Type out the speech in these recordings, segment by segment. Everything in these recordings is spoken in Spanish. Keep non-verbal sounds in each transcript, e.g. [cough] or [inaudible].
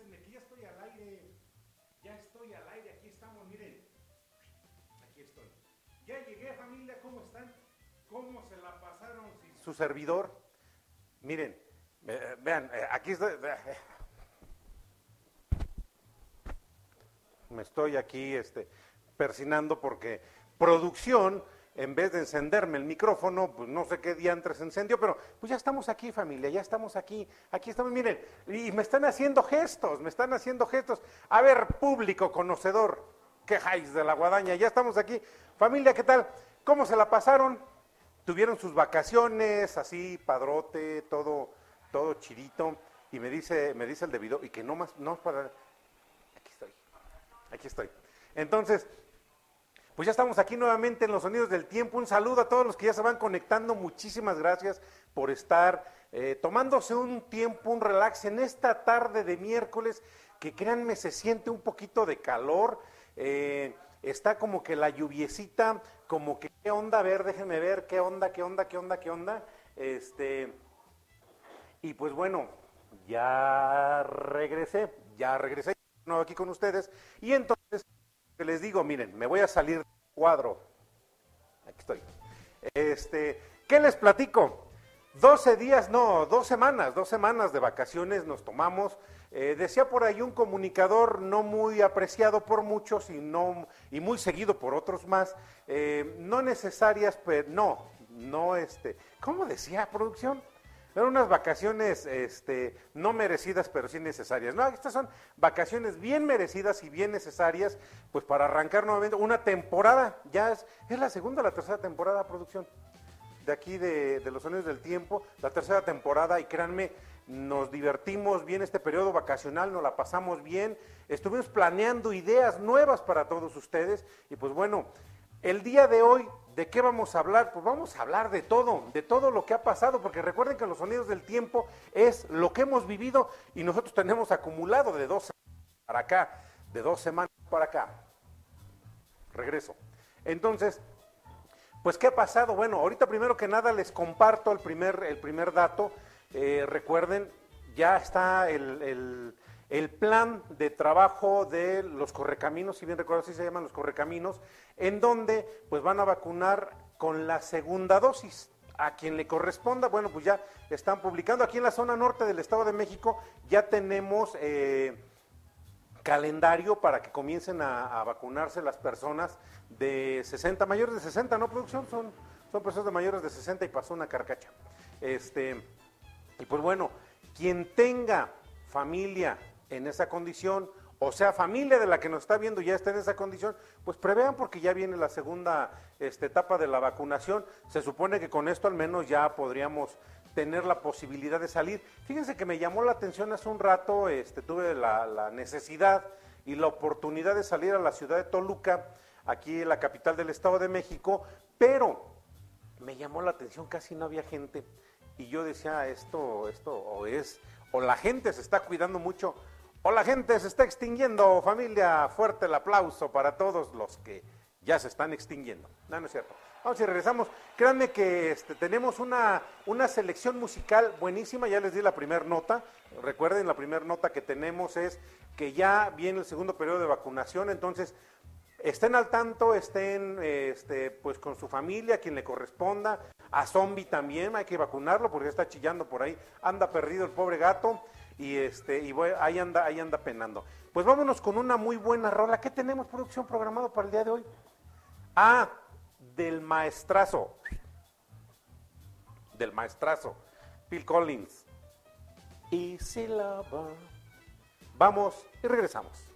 avísenme que ya estoy al aire. Ya estoy al aire, aquí estamos, miren. Aquí estoy. Ya llegué, familia, ¿cómo están? ¿Cómo se la pasaron su servidor? Miren, eh, vean, eh, aquí estoy. Eh. Me estoy aquí este, persinando porque producción en vez de encenderme el micrófono, pues no sé qué día se encendió, pero pues ya estamos aquí familia, ya estamos aquí, aquí estamos, miren, y me están haciendo gestos, me están haciendo gestos. A ver, público conocedor, quejáis de la guadaña, ya estamos aquí. Familia, ¿qué tal? ¿Cómo se la pasaron? ¿Tuvieron sus vacaciones así, padrote, todo, todo chirito? Y me dice, me dice el debido, y que no más, no para... Aquí estoy, aquí estoy. Entonces, pues ya estamos aquí nuevamente en los sonidos del tiempo. Un saludo a todos los que ya se van conectando. Muchísimas gracias por estar eh, tomándose un tiempo, un relax en esta tarde de miércoles, que créanme, se siente un poquito de calor. Eh, está como que la lluviecita, como que qué onda, a ver, déjenme ver, qué onda, qué onda, qué onda, qué onda. Este, y pues bueno, ya regresé, ya regresé nuevo aquí con ustedes. Y entonces les digo, miren, me voy a salir cuadro. Aquí estoy. Este, ¿qué les platico? 12 días, no, dos semanas, dos semanas de vacaciones nos tomamos. Eh, decía por ahí un comunicador no muy apreciado por muchos y, no, y muy seguido por otros más, eh, no necesarias, pero no, no, este, ¿cómo decía producción? Eran unas vacaciones este, no merecidas, pero sí necesarias. No, estas son vacaciones bien merecidas y bien necesarias, pues para arrancar nuevamente una temporada. Ya es, es la segunda o la tercera temporada de producción de aquí de, de los años del tiempo, la tercera temporada, y créanme, nos divertimos bien este periodo vacacional, nos la pasamos bien, estuvimos planeando ideas nuevas para todos ustedes, y pues bueno, el día de hoy, ¿de qué vamos a hablar? Pues vamos a hablar de todo, de todo lo que ha pasado, porque recuerden que los sonidos del tiempo es lo que hemos vivido y nosotros tenemos acumulado de dos semanas para acá, de dos semanas para acá. Regreso. Entonces, pues ¿qué ha pasado? Bueno, ahorita primero que nada les comparto el primer, el primer dato. Eh, recuerden, ya está el el plan de trabajo de los correcaminos, si bien recuerdo así se llaman los correcaminos, en donde pues van a vacunar con la segunda dosis. A quien le corresponda, bueno, pues ya están publicando. Aquí en la zona norte del Estado de México ya tenemos eh, calendario para que comiencen a, vacunarse las personas de 60, mayores de 60, ¿no, producción? Son, son personas de mayores de 60 y pasó una carcacha. Este, y pues bueno, quien tenga familia en esa condición, o sea, familia de la que nos está viendo ya está en esa condición, pues prevean porque ya viene la segunda este, etapa de la vacunación. Se supone que con esto al menos ya podríamos tener la posibilidad de salir. Fíjense que me llamó la atención hace un rato, este, tuve la, necesidad y la oportunidad de salir a la ciudad de Toluca, aquí la capital del Estado de México, pero me llamó la atención, casi no había gente. Y yo decía, esto, esto, o es, o la gente se está cuidando mucho, Hola gente, se está extinguiendo, familia, fuerte el aplauso para todos los que ya se están extinguiendo. No, no es cierto. Vamos y regresamos. Créanme que este, tenemos una, una selección musical buenísima, ya les di la primera nota. Recuerden, la primera nota que tenemos es que ya viene el segundo periodo de vacunación, entonces estén al tanto, estén este, pues con su familia, quien le corresponda. A Zombie también hay que vacunarlo porque está chillando por ahí, anda perdido el pobre gato y este y ahí anda ahí anda penando. Pues vámonos con una muy buena rola. ¿Qué tenemos producción programado para el día de hoy? Ah, del maestrazo. Del maestrazo. Phil Collins. Easy Lover. Vamos y regresamos.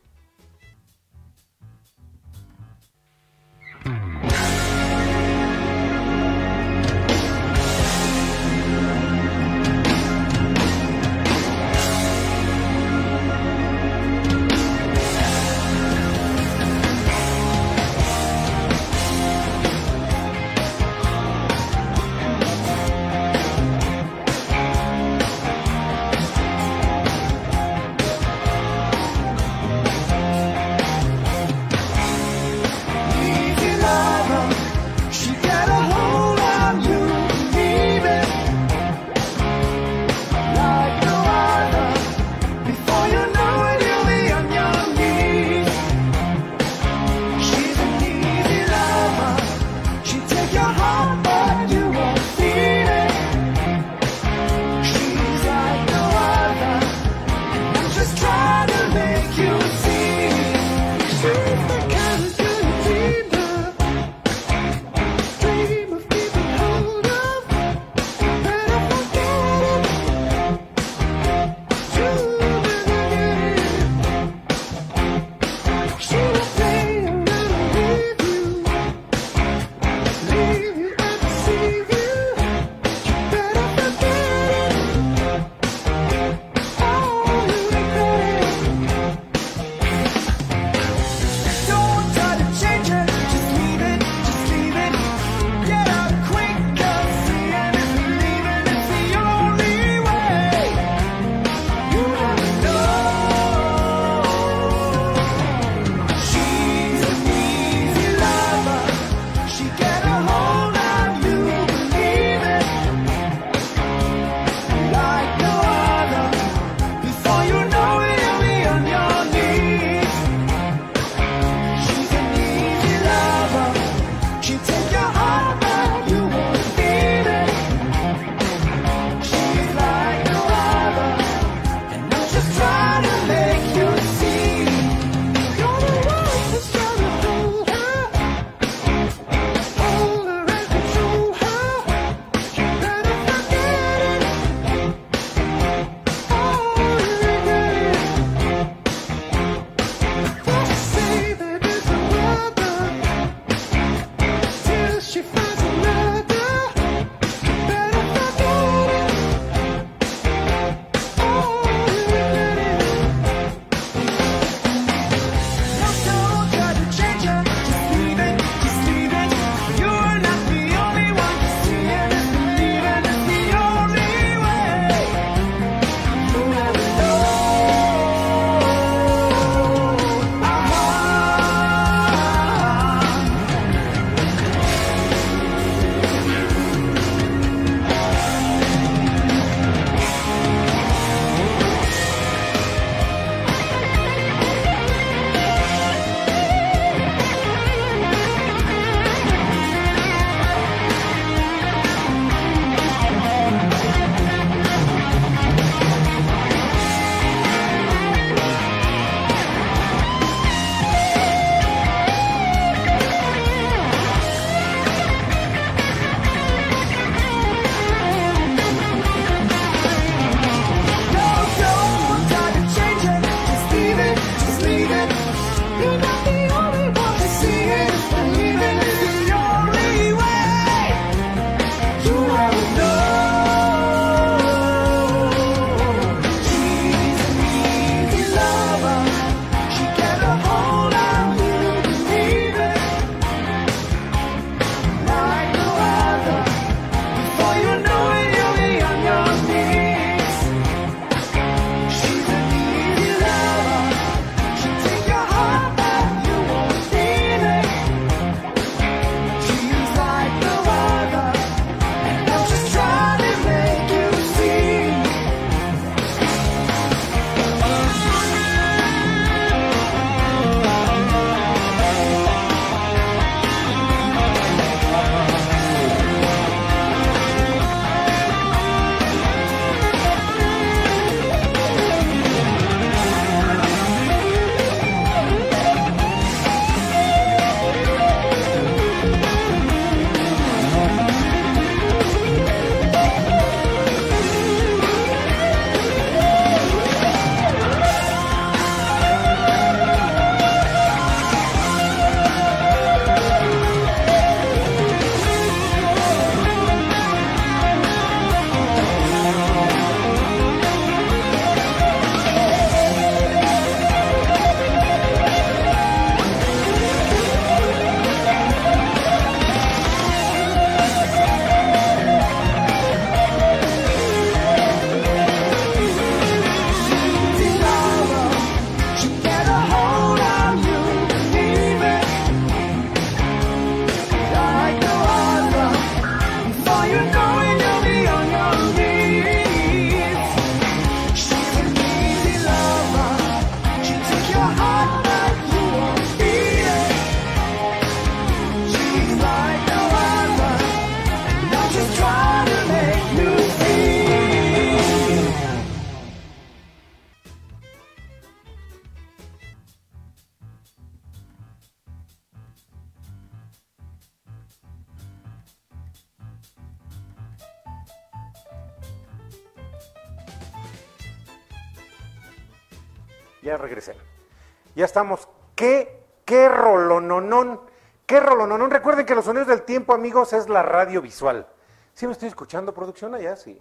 Ya estamos. ¿Qué, qué rolononón? ¿Qué rolononón? Recuerden que los sonidos del tiempo, amigos, es la radio visual. ¿Sí me estoy escuchando, producción? Allá sí.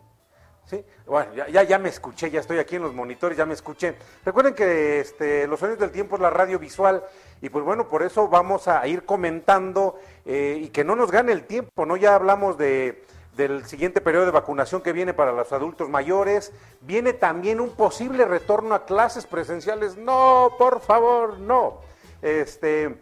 ¿Sí? Bueno, ya, ya, ya, me escuché, ya estoy aquí en los monitores, ya me escuché. Recuerden que este, los sonidos del tiempo es la radio visual y pues bueno, por eso vamos a ir comentando eh, y que no nos gane el tiempo, ¿no? Ya hablamos de, del siguiente periodo de vacunación que viene para los adultos mayores, viene también un posible retorno a clases presenciales. No, por favor, no. Este,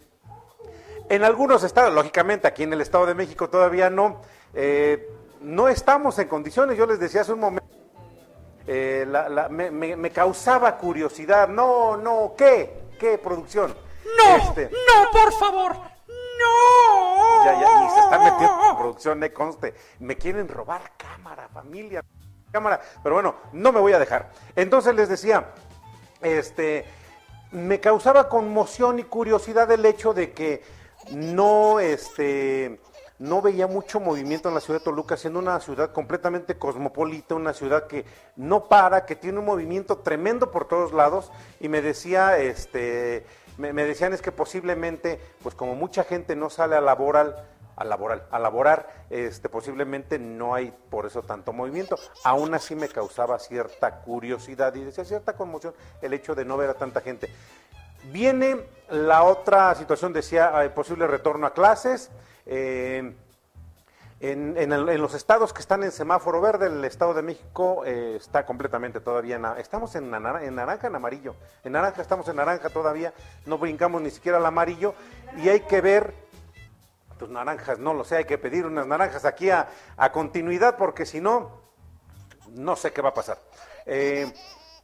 en algunos estados, lógicamente aquí en el Estado de México todavía no. Eh, no estamos en condiciones, yo les decía hace un momento, eh, me, causaba curiosidad, no, no, ¿qué? ¿Qué producción? No, este, no, por favor, no. Ya, ya, y se están metiendo en producción, me conste, me quieren robar cámara, familia, cámara, pero bueno, no me voy a dejar. Entonces les decía, este, me causaba conmoción y curiosidad el hecho de que no, este, no veía mucho movimiento en la ciudad de Toluca, siendo una ciudad completamente cosmopolita, una ciudad que no para, que tiene un movimiento tremendo por todos lados, y me decía, este, me, decían es que posiblemente, pues como mucha gente no sale a laboral, a laboral, a laborar, este, posiblemente no hay por eso tanto movimiento. Aún así me causaba cierta curiosidad y decía cierta conmoción el hecho de no ver a tanta gente. Viene la otra situación, decía, eh, posible retorno a clases. Eh, en, los estados que están en semáforo verde, el Estado de México eh, está completamente todavía en, estamos en, en, naranja, en amarillo. En naranja estamos en naranja todavía, no brincamos ni siquiera al amarillo y hay que ver tus naranjas, no lo sé, hay que pedir unas naranjas aquí a, continuidad porque si no, no sé qué va a pasar. Eh,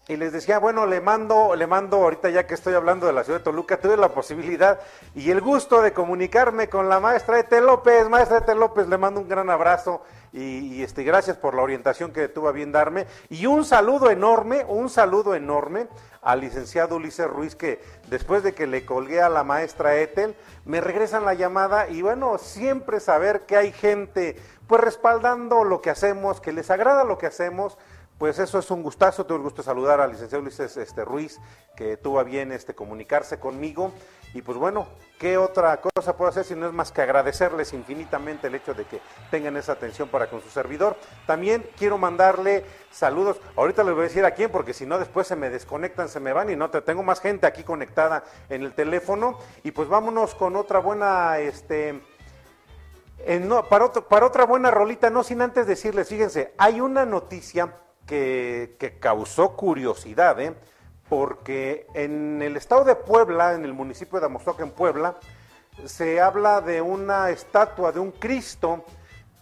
y les decía, bueno, le mando, le mando ahorita ya que estoy hablando de la ciudad de Toluca, tuve la posibilidad y el gusto de comunicarme con la maestra Ete López. Maestra Ete López, le mando un gran abrazo y, este, gracias por la orientación que tuvo a bien darme. Y un saludo enorme, un saludo enorme al licenciado Ulises Ruiz, que después de que le colgué a la maestra Etel, me regresan la llamada y bueno, siempre saber que hay gente pues respaldando lo que hacemos, que les agrada lo que hacemos pues eso es un gustazo, tengo el gusto de saludar al licenciado Luis este, Ruiz, que tuvo bien este, comunicarse conmigo. Y pues bueno, ¿qué otra cosa puedo hacer si no es más que agradecerles infinitamente el hecho de que tengan esa atención para con su servidor? También quiero mandarle saludos. Ahorita les voy a decir a quién, porque si no después se me desconectan, se me van y no te tengo más gente aquí conectada en el teléfono. Y pues vámonos con otra buena, este, para otra buena rolita, no sin antes decirles, fíjense, hay una noticia que, causó curiosidad, ¿eh? porque en el estado de Puebla, en el municipio de Amozoc, en Puebla, se habla de una estatua de un Cristo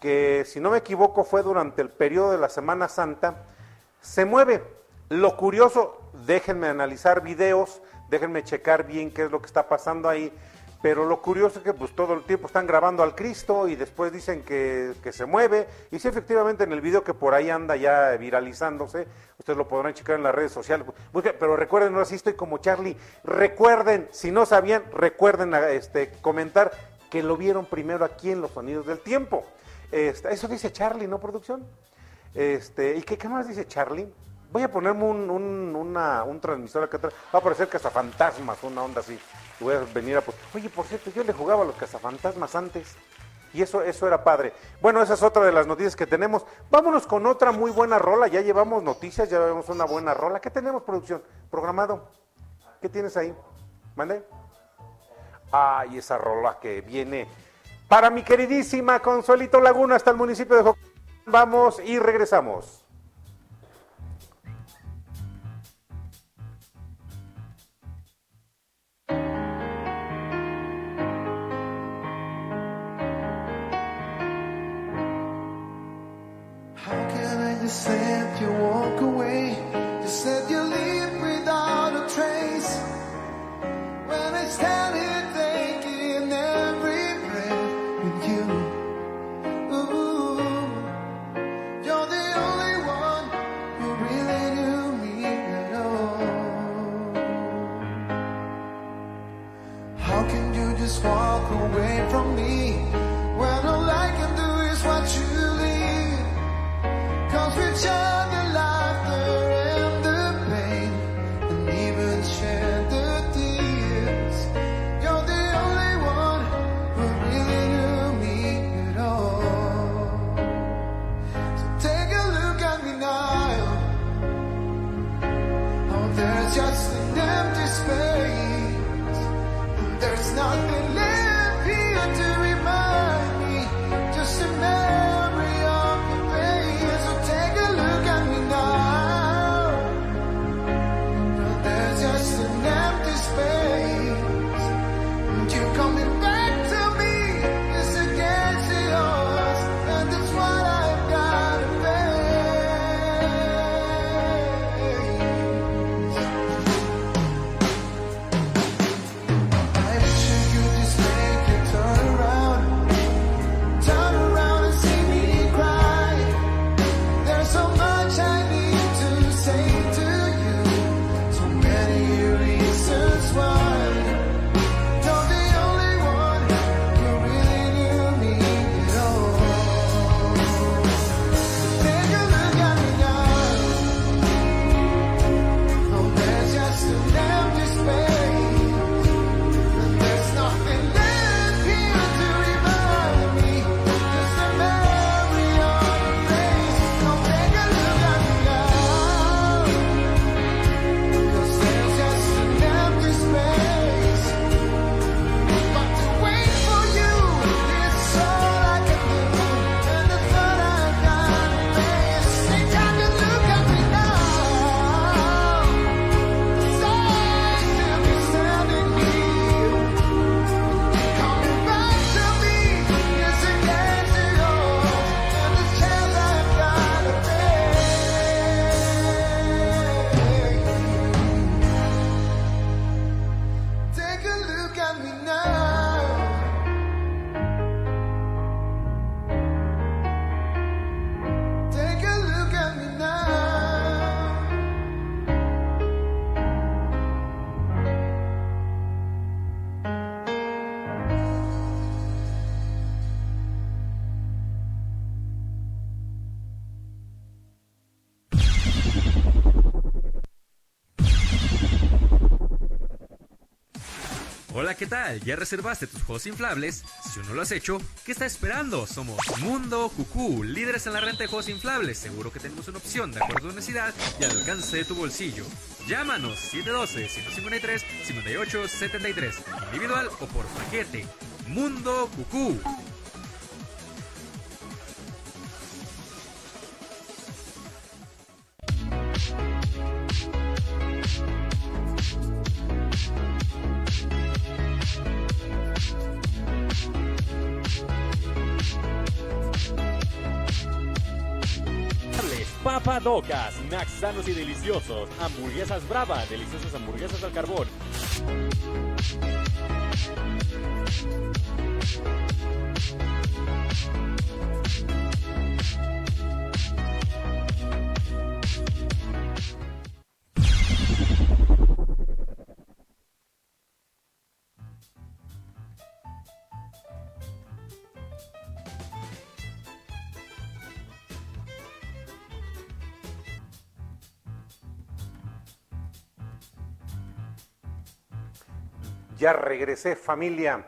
que, si no me equivoco, fue durante el periodo de la Semana Santa, se mueve. Lo curioso, déjenme analizar videos, déjenme checar bien qué es lo que está pasando ahí, pero lo curioso es que pues todo el tiempo están grabando al Cristo y después dicen que, se mueve. Y sí, efectivamente, en el video que por ahí anda ya viralizándose, ustedes lo podrán checar en las redes sociales. Pero recuerden, ahora sí estoy como Charlie. Recuerden, si no sabían, recuerden este, comentar que lo vieron primero aquí en Los Sonidos del Tiempo. Este, eso dice Charlie, ¿no, producción? Este, ¿Y qué, qué más dice Charlie? Voy a ponerme un, un, transmisor acá. Va a aparecer cazafantasmas, una onda así. Voy a venir a... Oye, por cierto, yo le jugaba a los cazafantasmas antes. Y eso, eso era padre. Bueno, esa es otra de las noticias que tenemos. Vámonos con otra muy buena rola. Ya llevamos noticias, ya llevamos una buena rola. ¿Qué tenemos, producción? ¿Programado? ¿Qué tienes ahí? ¿Mande? Ay, esa rola que viene para mi queridísima Consuelito Laguna hasta el municipio de Jocó. Vamos y regresamos. ¿Qué tal? ¿Ya reservaste tus juegos inflables? Si aún no lo has hecho, ¿qué estás esperando? Somos Mundo Cucú, líderes en la renta de juegos inflables. Seguro que tenemos una opción de acuerdo a tu necesidad y al alcance de tu bolsillo. Llámanos 712-153-5873, individual o por paquete. Mundo Cucú. Papa Docas, snacks sanos y deliciosos, hamburguesas bravas, deliciosas hamburguesas al carbón. Ya regresé, familia.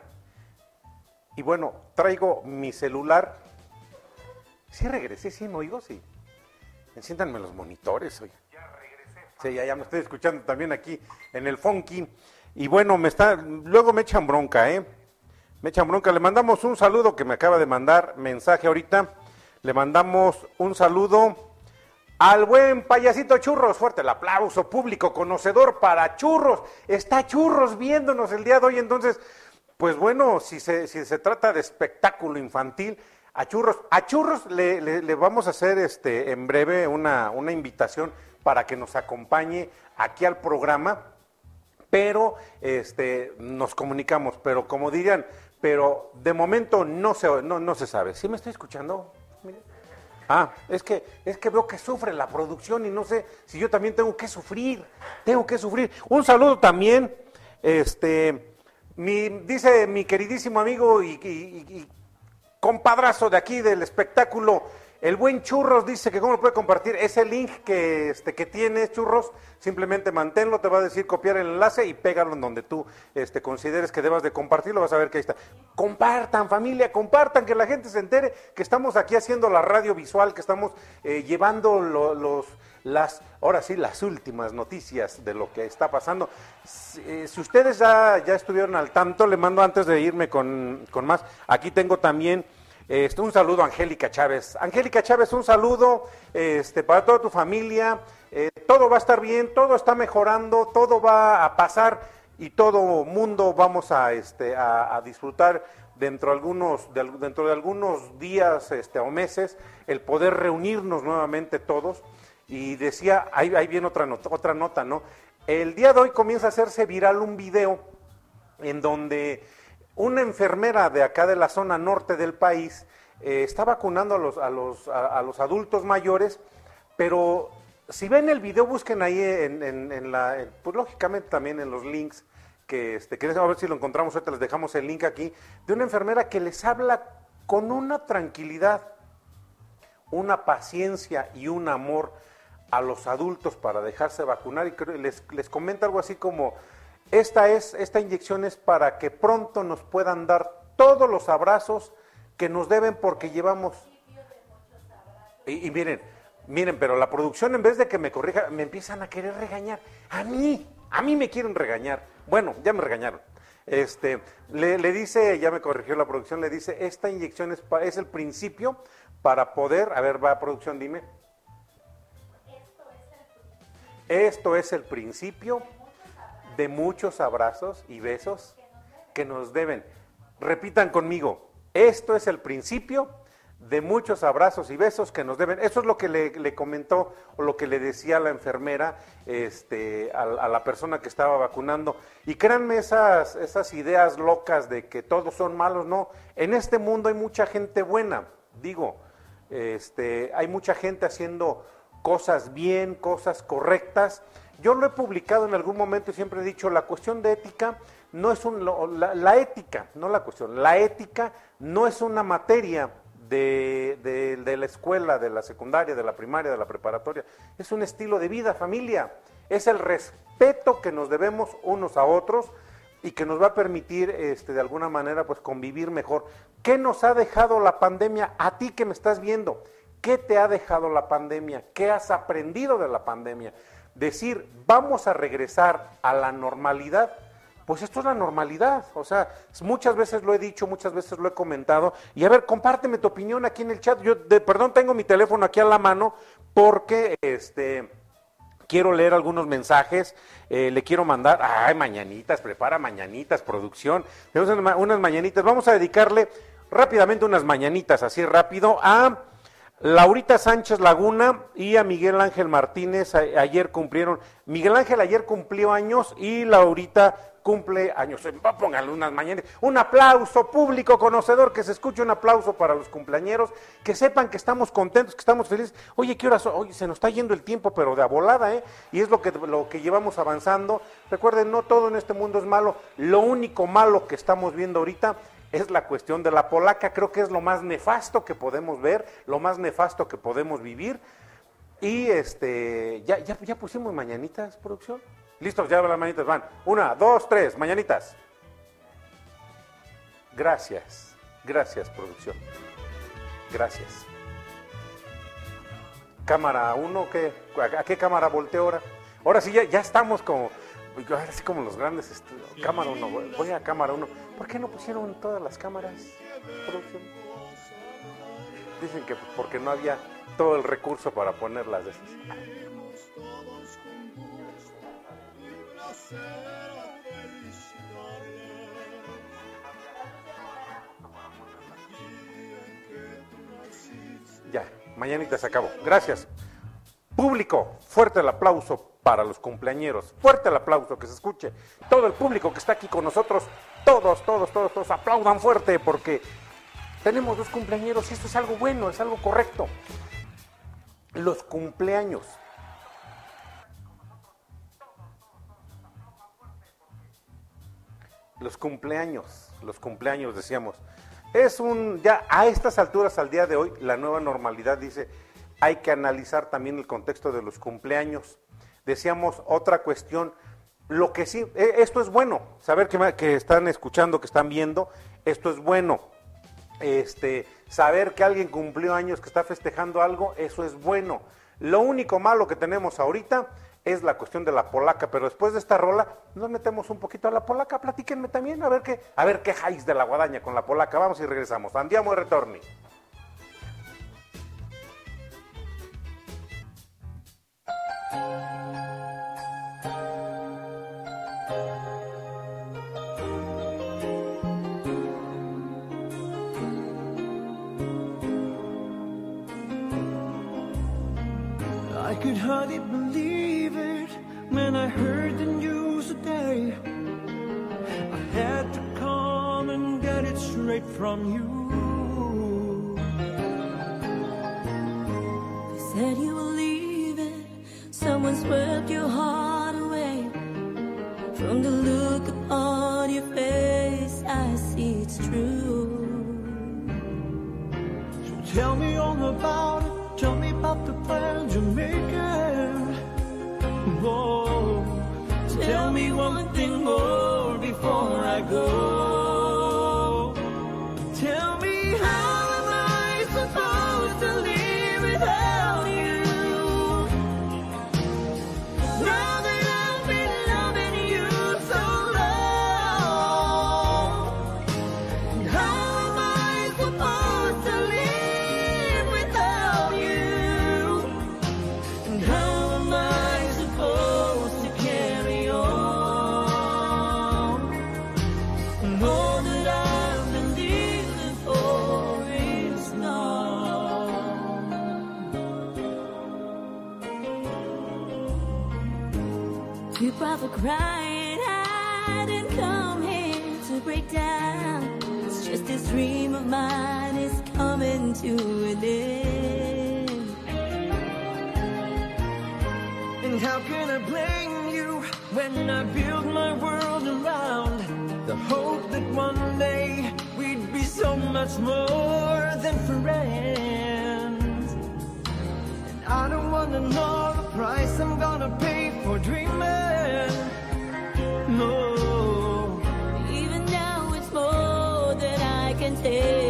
Y bueno, traigo mi celular. Sí regresé, sí me oigo, sí. Enciéndanme los monitores, oye. Ya regresé. Sí, ya, ya me estoy escuchando también aquí en el Funky. Y bueno, me está, luego me echan bronca, ¿eh? Me echan bronca. Le mandamos un saludo que me acaba de mandar mensaje ahorita. Le mandamos un saludo al buen payasito Churros, fuerte el aplauso público conocedor para Churros. Está Churros viéndonos el día de hoy, entonces, pues bueno, si se, si se trata de espectáculo infantil, a Churros, a Churros le, le- vamos a hacer este en breve una, una invitación para que nos acompañe aquí al programa, pero este nos comunicamos, pero como dirían, pero de momento no se no, no se sabe. ¿Sí me estoy escuchando? Mire. Ah, es que, es que veo que sufre la producción y no sé si yo también tengo que sufrir, tengo que sufrir. Un saludo también, este, mi, dice mi queridísimo amigo y, y- compadrazo de aquí del espectáculo, el buen Churros dice que cómo lo puede compartir, ese link que, este, que tienes, Churros, simplemente manténlo, te va a decir copiar el enlace y pégalo en donde tú este, consideres que debas de compartirlo, vas a ver que ahí está. Compartan familia, compartan, que la gente se entere que estamos aquí haciendo la radio visual, que estamos eh, llevando lo- los, las, ahora sí, las últimas noticias de lo que está pasando. Si, eh, si ustedes ya, ya estuvieron al tanto, le mando antes de irme con, con más, aquí tengo también este, un saludo a Angélica Chávez. Angélica Chávez, un saludo este, para toda tu familia. Eh, todo va a estar bien, todo está mejorando, todo va a pasar y todo mundo vamos a, este, disfrutar dentro, algunos, de, dentro de algunos días este, o meses el poder reunirnos nuevamente todos. Y decía, ahí, ahí viene otra nota, otra nota, ¿no? El día de hoy comienza a hacerse viral un video en donde una enfermera de acá de la zona norte del país eh, está vacunando a los, a, los, a, los adultos mayores, pero si ven el video, busquen ahí en, en- la, pues lógicamente también en los links, que, este, que a ver si lo encontramos, ahorita les dejamos el link aquí, de una enfermera que les habla con una tranquilidad, una paciencia y un amor a los adultos para dejarse vacunar y les, les comenta algo así como esta es esta inyección es para que pronto nos puedan dar todos los abrazos que nos deben porque llevamos y, y miren miren pero la producción en vez de que me corrija me empiezan a querer regañar. A mí a mí me quieren regañar. Bueno ya me regañaron. Este le, dice ya me corrigió la producción le dice esta inyección es es el principio para poder a ver va producción dime. Esto es el principio de muchos abrazos y besos que nos deben. Repitan conmigo, esto es el principio de muchos abrazos y besos que nos deben. Eso es lo que le, comentó o lo que le decía la enfermera este, a, a la persona que estaba vacunando. Y créanme esas, esas ideas locas de que todos son malos, no. En este mundo hay mucha gente buena, digo, este, hay mucha gente haciendo cosas bien, cosas correctas. Yo lo he publicado en algún momento y siempre he dicho, la cuestión de ética no es un, la, ética, no la cuestión, la ética no es una materia de, de- de la escuela, de la secundaria, de la primaria, de la preparatoria, es un estilo de vida, familia, es el respeto que nos debemos unos a otros y que nos va a permitir este, de alguna manera pues convivir mejor. ¿Qué nos ha dejado la pandemia a ti que me estás viendo? ¿Qué te ha dejado la pandemia? ¿Qué has aprendido de la pandemia? Decir, vamos a regresar a la normalidad, pues esto es la normalidad. O sea, muchas veces lo he dicho, muchas veces lo he comentado. Y a ver, compárteme tu opinión aquí en el chat. Yo, de, perdón, tengo mi teléfono aquí a la mano porque este quiero leer algunos mensajes, eh, le quiero mandar, ay, mañanitas, prepara mañanitas, producción, tenemos unas, mañanitas, vamos a dedicarle rápidamente unas mañanitas, así rápido, a Laurita Sánchez Laguna y a Miguel Ángel Martínez, ayer cumplieron, Miguel Ángel ayer cumplió años y Laurita cumple años. Eh, Pónganle unas mañanas. Un aplauso público conocedor, que se escuche un aplauso para los cumpleañeros, que sepan que estamos contentos, que estamos felices. Oye, ¿qué horas? Oye, se nos está yendo el tiempo, pero de a volada, ¿eh? Y es lo que, lo que llevamos avanzando. Recuerden, no todo en este mundo es malo. Lo único malo que estamos viendo ahorita es la cuestión de la polaca. Creo que es lo más nefasto que podemos ver, lo más nefasto que podemos vivir. Y este, ya, ya, ya pusimos mañanitas, producción. Listos, ya las mañanitas van. Una, dos, tres, mañanitas. Gracias, gracias, producción. Gracias. Cámara uno, ¿qué? ¿A, a qué cámara volteo ahora? Ahora sí, ya, ya estamos como, ahora como los grandes estudios. Cámara uno, voy- voy a cámara uno. ¿Por qué no pusieron todas las cámaras? Dicen que porque no había todo el recurso para ponerlas de esas. Ya, mañanita se acabó. Gracias. Público, fuerte el aplauso para los cumpleañeros. Fuerte el aplauso, que se escuche. Todo el público que está aquí con nosotros, todos, todos, todos, todos, aplaudan fuerte porque tenemos dos cumpleañeros y esto es algo bueno, es algo correcto. Los cumpleaños. Los cumpleaños, los cumpleaños decíamos. Es un, ya a estas alturas, al día de hoy, la nueva normalidad dice, hay que analizar también el contexto de los cumpleaños. Decíamos otra cuestión, lo que sí, eh, esto es bueno, saber que, están escuchando, que están viendo, esto es bueno. Este, saber que alguien cumplió años, que está festejando algo, eso es bueno. Lo único malo que tenemos ahorita es la cuestión de la polaca, pero después de esta rola nos metemos un poquito a la polaca, platíquenme también, a ver qué, a ver qué de la guadaña con la polaca, vamos y regresamos. Andiamo e retorni. Could hardly believe it when I heard the news today. I had to come and get it straight from you. They said you were leaving. Someone swept your heart away. From the look upon your face, I see it's true. So Tell me all about to an end. And how can I blame you when I build my world around the hope that one day we'd be so much more than friends? And I don't wanna know the price I'm gonna pay for dreaming. No. Even now it's more than I can take.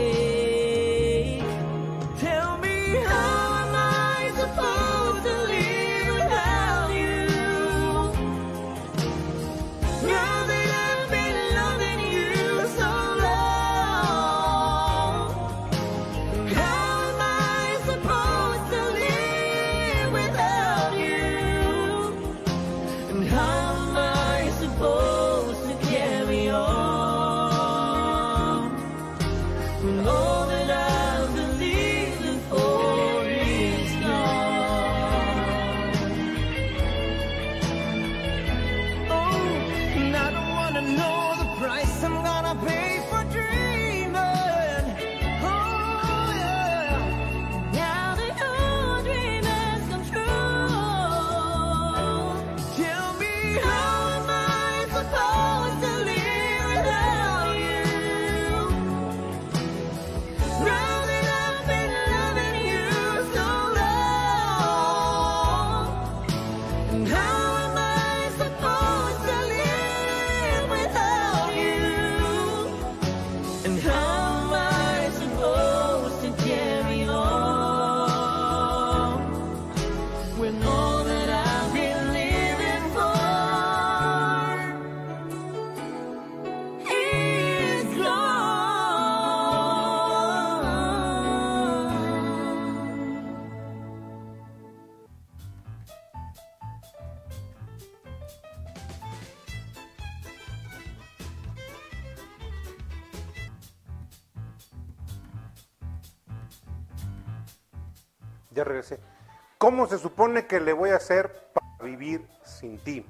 ¿Cómo se supone que le voy a hacer para vivir sin ti?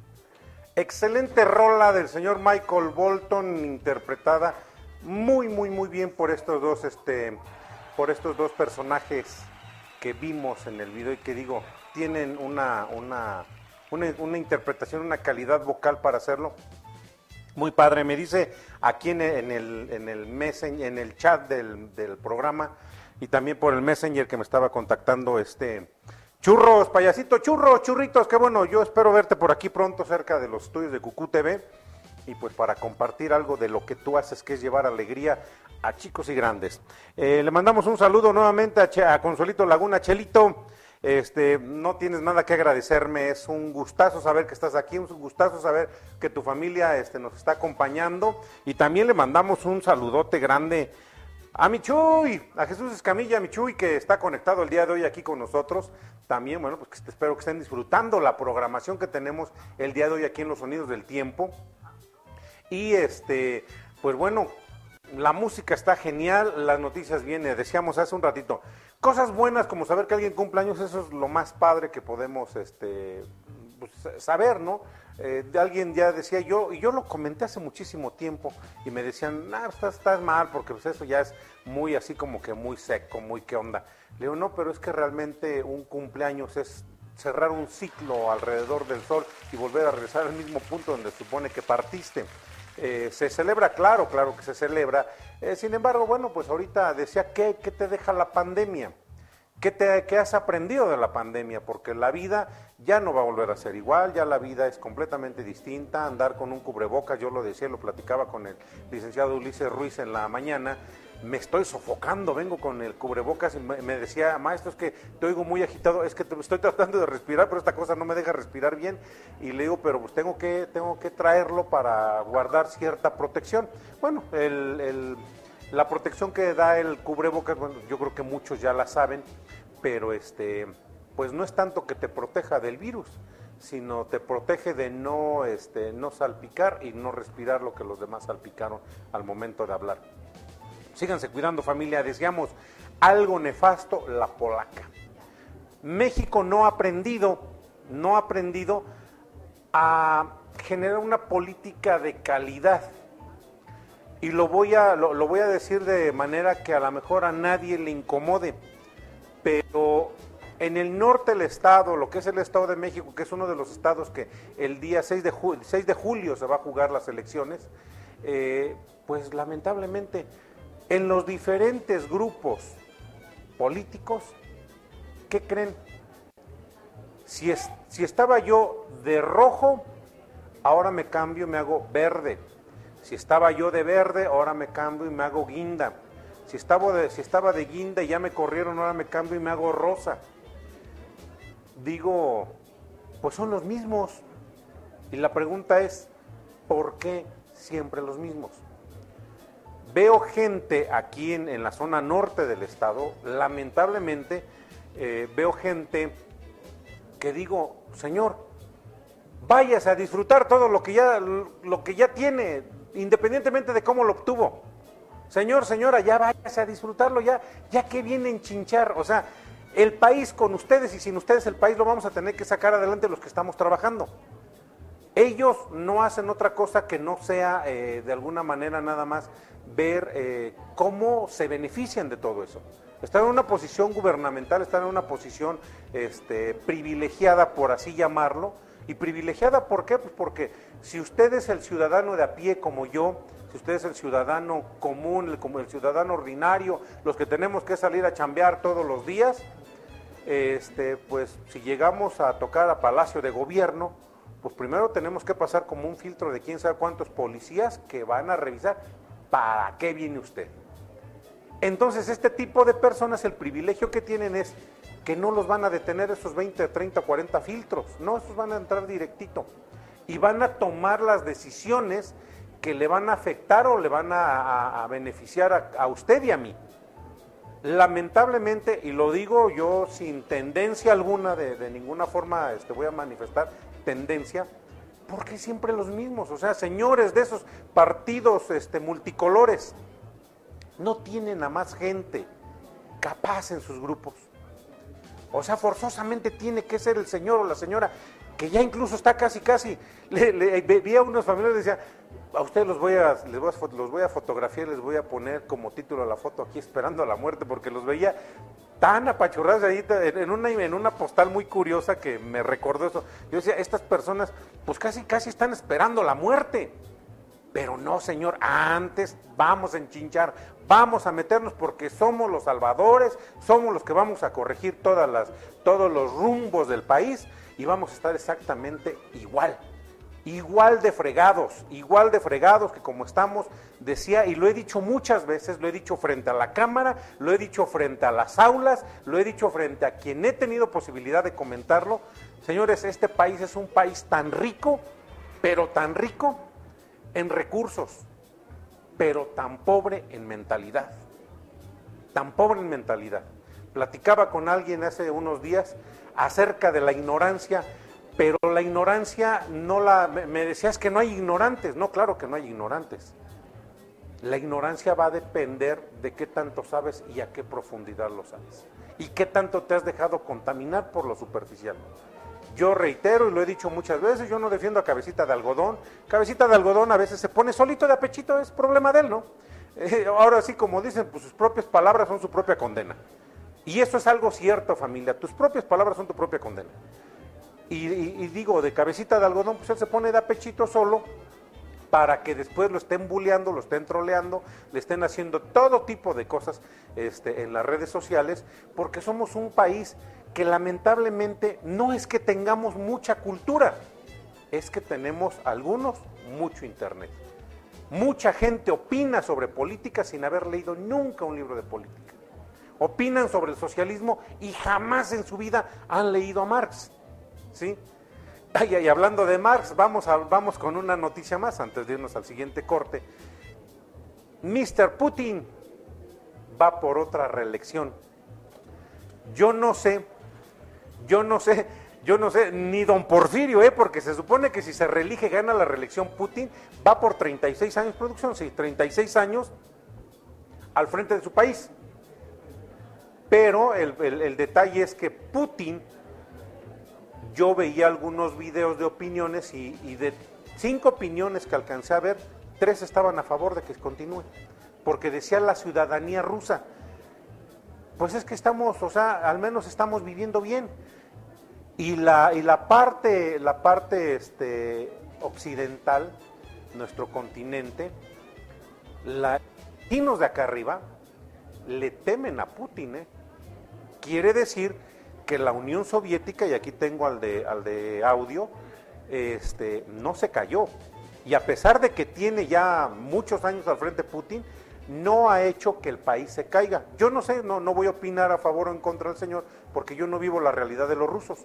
Excelente rola del señor Michael Bolton, interpretada muy, muy, muy bien por estos dos, este, por estos dos personajes que vimos en el video y que digo, tienen una, una, una, interpretación, una calidad vocal para hacerlo. Muy padre, me dice aquí en el, en el, en el chat del, del programa y también por el messenger que me estaba contactando este churros, payasito, churros, churritos, qué bueno, yo espero verte por aquí pronto cerca de los estudios de Cucú TV y pues para compartir algo de lo que tú haces que es llevar alegría a chicos y grandes. Eh, le mandamos un saludo nuevamente a, Che- Consuelito Laguna, Chelito. Este, no tienes nada que agradecerme, es un gustazo saber que estás aquí, un gustazo saber que tu familia este, nos está acompañando y también le mandamos un saludote grande a Michuy, a Jesús Escamilla, Michuy, que está conectado el día de hoy aquí con nosotros. También, bueno, pues espero que estén disfrutando la programación que tenemos el día de hoy aquí en Los Sonidos del Tiempo. Y este, pues bueno, la música está genial, las noticias vienen, decíamos hace un ratito, cosas buenas como saber que alguien cumple años, eso es lo más padre que podemos este, pues, saber, ¿no? Eh, alguien ya decía yo, y yo lo comenté hace muchísimo tiempo, y me decían, no, estás, estás mal, porque pues eso ya es muy así como que muy seco, muy qué onda. Le digo, no, pero es que realmente un cumpleaños es cerrar un ciclo alrededor del sol y volver a regresar al mismo punto donde supone que partiste. Eh, se celebra, claro, claro que se celebra. Eh, sin embargo, bueno, pues ahorita decía, ¿qué, qué te deja la pandemia? ¿Qué, te, ¿Qué has aprendido de la pandemia? Porque la vida ya no va a volver a ser igual, ya la vida es completamente distinta. Andar con un cubrebocas, yo lo decía, lo platicaba con el licenciado Ulises Ruiz en la mañana. Me estoy sofocando, vengo con el cubrebocas y me, decía, maestro, es que te oigo muy agitado, es que estoy tratando de respirar, pero esta cosa no me deja respirar bien. Y le digo, pero pues tengo que, tengo que traerlo para guardar cierta protección. Bueno, el, la protección que da el cubrebocas, bueno, yo creo que muchos ya la saben, pero este, pues no es tanto que te proteja del virus, sino te protege de no, este, no salpicar y no respirar lo que los demás salpicaron al momento de hablar. Síganse cuidando familia, decíamos algo nefasto, la polaca. México no ha aprendido, no ha aprendido a generar una política de calidad. Y lo voy a, lo, voy a decir de manera que a lo mejor a nadie le incomode, pero en el norte del estado, lo que es el estado de México, que es uno de los estados que el día 6 de, ju- 6 de julio se va a jugar las elecciones, eh, pues lamentablemente en los diferentes grupos políticos, ¿qué creen? Si, es- si estaba yo de rojo, ahora me cambio me hago verde. Si estaba yo de verde, ahora me cambio y me hago guinda. Si estaba de, si estaba de guinda y ya me corrieron, ahora me cambio y me hago rosa. Digo, pues son los mismos. Y la pregunta es, ¿por qué siempre los mismos? Veo gente aquí en, en la zona norte del estado, lamentablemente, eh, veo gente que digo, Señor, váyase a disfrutar todo lo que ya, lo que ya tiene, independientemente de cómo lo obtuvo. Señor, señora, ya váyase a disfrutarlo, ya, ya que viene en chinchar. O sea, el país con ustedes y sin ustedes el país lo vamos a tener que sacar adelante los que estamos trabajando. Ellos no hacen otra cosa que no sea eh, de alguna manera nada más ver eh, cómo se benefician de todo eso. Están en una posición gubernamental, están en una posición este, privilegiada, por así llamarlo. ¿Y privilegiada por qué? Pues porque si usted es el ciudadano de a pie como yo, si usted es el ciudadano común, el, como el ciudadano ordinario, los que tenemos que salir a chambear todos los días, este, pues si llegamos a tocar a Palacio de Gobierno, pues primero tenemos que pasar como un filtro de quién sabe cuántos policías que van a revisar para qué viene usted. Entonces, este tipo de personas, el privilegio que tienen es que no los van a detener esos 20, 30, 40 filtros, no, esos van a entrar directito y van a tomar las decisiones que le van a afectar o le van a, beneficiar a, a usted y a mí. Lamentablemente, y lo digo yo sin tendencia alguna, de, de ninguna forma este, voy a manifestar tendencia, porque siempre los mismos, o sea, señores de esos partidos este, multicolores, no tienen a más gente capaz en sus grupos. O sea, forzosamente tiene que ser el señor o la señora que ya incluso está casi, casi. Le, vi a unos familiares y decía, a ustedes los voy a, les voy voy a fotografiar, les voy a poner como título a la foto aquí esperando a la muerte, porque los veía tan apachurrados ahí en una, en una postal muy curiosa que me recordó eso. Yo decía, estas personas pues casi, casi están esperando la muerte. Pero no, Señor, antes vamos a enchinchar, vamos a meternos porque somos los salvadores, somos los que vamos a corregir todos los rumbos del país y vamos a estar exactamente igual, igual de fregados, igual de fregados que como estamos, decía, y lo he dicho muchas veces, lo he dicho frente a la Cámara, lo he dicho frente a las aulas, lo he dicho frente a quien he tenido posibilidad de comentarlo. Señores, este país es un país tan rico, pero tan rico en recursos, pero tan pobre en mentalidad. Tan pobre en mentalidad. Platicaba con alguien hace unos días acerca de la ignorancia, pero la ignorancia no la... Me decías que no hay ignorantes. No, claro que no hay ignorantes. La ignorancia va a depender de qué tanto sabes y a qué profundidad lo sabes. Y qué tanto te has dejado contaminar por lo superficial. Yo reitero y lo he dicho muchas veces, yo no defiendo a cabecita de algodón. Cabecita de algodón a veces se pone solito de apechito, es problema de él, ¿no? [laughs] Eh, ahora sí, como dicen, pues sus propias palabras son su propia condena. Y eso es algo cierto, familia. Tus propias palabras son tu propia condena. Y, y- y digo, de cabecita de algodón, pues él se pone de apechito solo para que después lo estén bulleando, lo estén troleando, le estén haciendo todo tipo de cosas este, en las redes sociales, porque somos un país que lamentablemente no es que tengamos mucha cultura, es que tenemos algunos mucho internet. Mucha gente opina sobre política sin haber leído nunca un libro de política. Opinan sobre el socialismo y jamás en su vida han leído a Marx. ¿Sí? Ay, hablando de Marx, vamos, vamos con una noticia más antes de irnos al siguiente corte. Mr. Putin va por otra reelección. Yo no sé, yo no sé, yo no sé, ni don Porfirio, ¿eh? porque se supone que si se reelige gana la reelección Putin, va por 36 años producción, sí, 36 años al frente de su país. Pero el detalle es que Putin, yo veía algunos videos de opiniones y, de cinco opiniones que alcancé a ver, tres estaban a favor de que continúe, porque decía la ciudadanía rusa, pues es que estamos, o sea, al menos estamos viviendo bien. Y la, y la parte, la parte este, occidental, nuestro continente, la, latinos de acá arriba, le temen a Putin, ¿eh? Quiere decir que la Unión Soviética, y aquí tengo al de, al de audio, este, no se cayó. Y a pesar de que tiene ya muchos años al frente Putin, no ha hecho que el país se caiga. Yo no sé, no, no voy a opinar a favor o en contra del señor, porque yo no vivo la realidad de los rusos.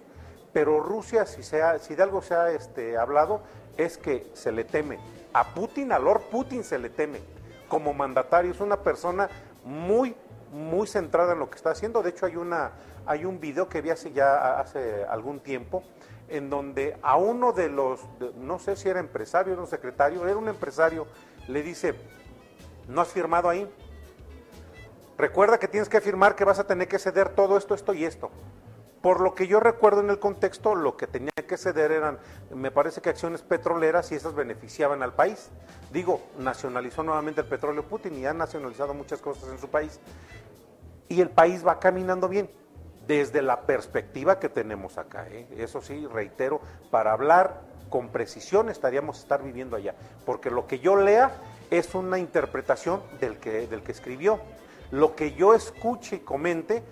Pero Rusia, si, se si de algo se ha este, hablado, es que se le teme. A Putin, a Lord Putin se le teme. Como mandatario, es una persona muy, muy centrada en lo que está haciendo. De hecho, hay, una, hay un video que vi hace ya hace algún tiempo, en donde a uno de los, no sé si era empresario, era un secretario, era un empresario, le dice, ¿no has firmado ahí? Recuerda que tienes que firmar que vas a tener que ceder todo esto, esto y esto. Por lo que yo recuerdo en el contexto, lo que tenía que ceder eran, me parece que acciones petroleras y esas beneficiaban al país. Digo, nacionalizó nuevamente el petróleo Putin y ha nacionalizado muchas cosas en su país. Y el país va caminando bien, desde la perspectiva que tenemos acá. ¿eh? Eso sí, reitero, para hablar con precisión estaríamos estar viviendo allá. Porque lo que yo lea es una interpretación del que, del que escribió. Lo que yo escuche y comente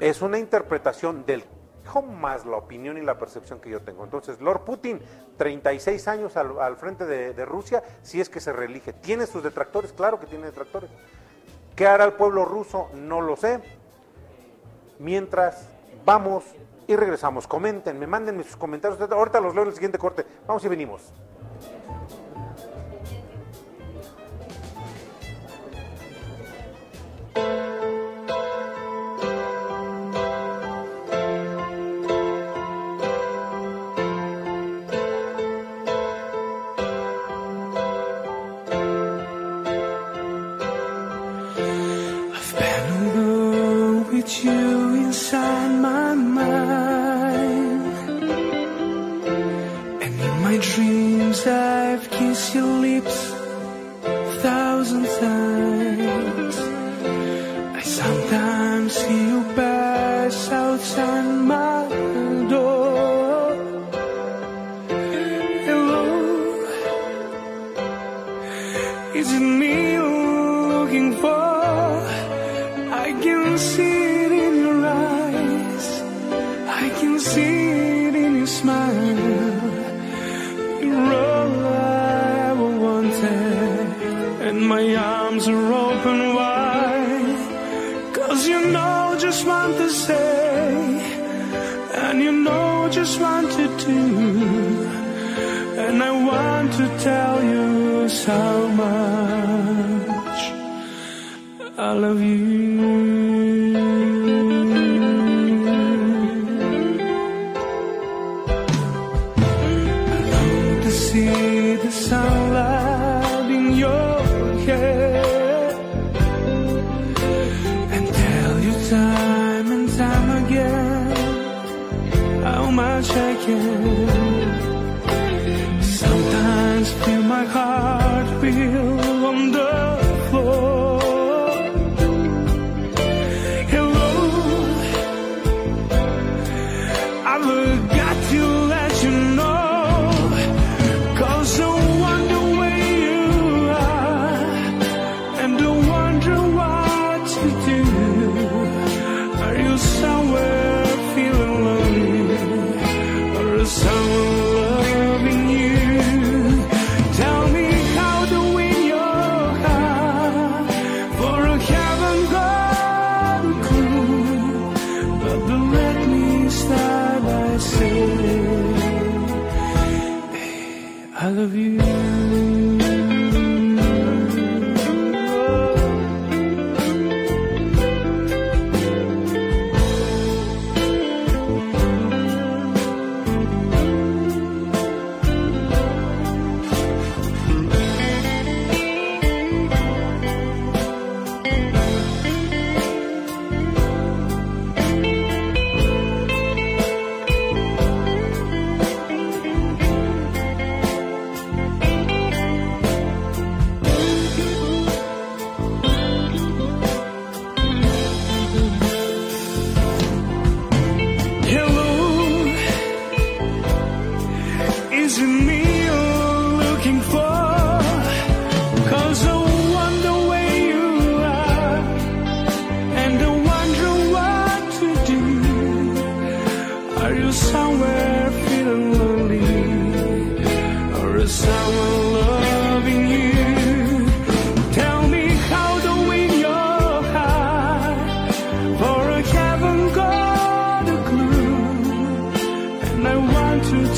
es una interpretación del más la opinión y la percepción que yo tengo. Entonces, Lord Putin, 36 años al, al frente de, de Rusia, si es que se reelige. ¿Tiene sus detractores? Claro que tiene detractores. ¿Qué hará el pueblo ruso? No lo sé. Mientras vamos y regresamos, comenten, mándenme sus comentarios. Ahorita los leo en el siguiente corte. Vamos y venimos. Much I care.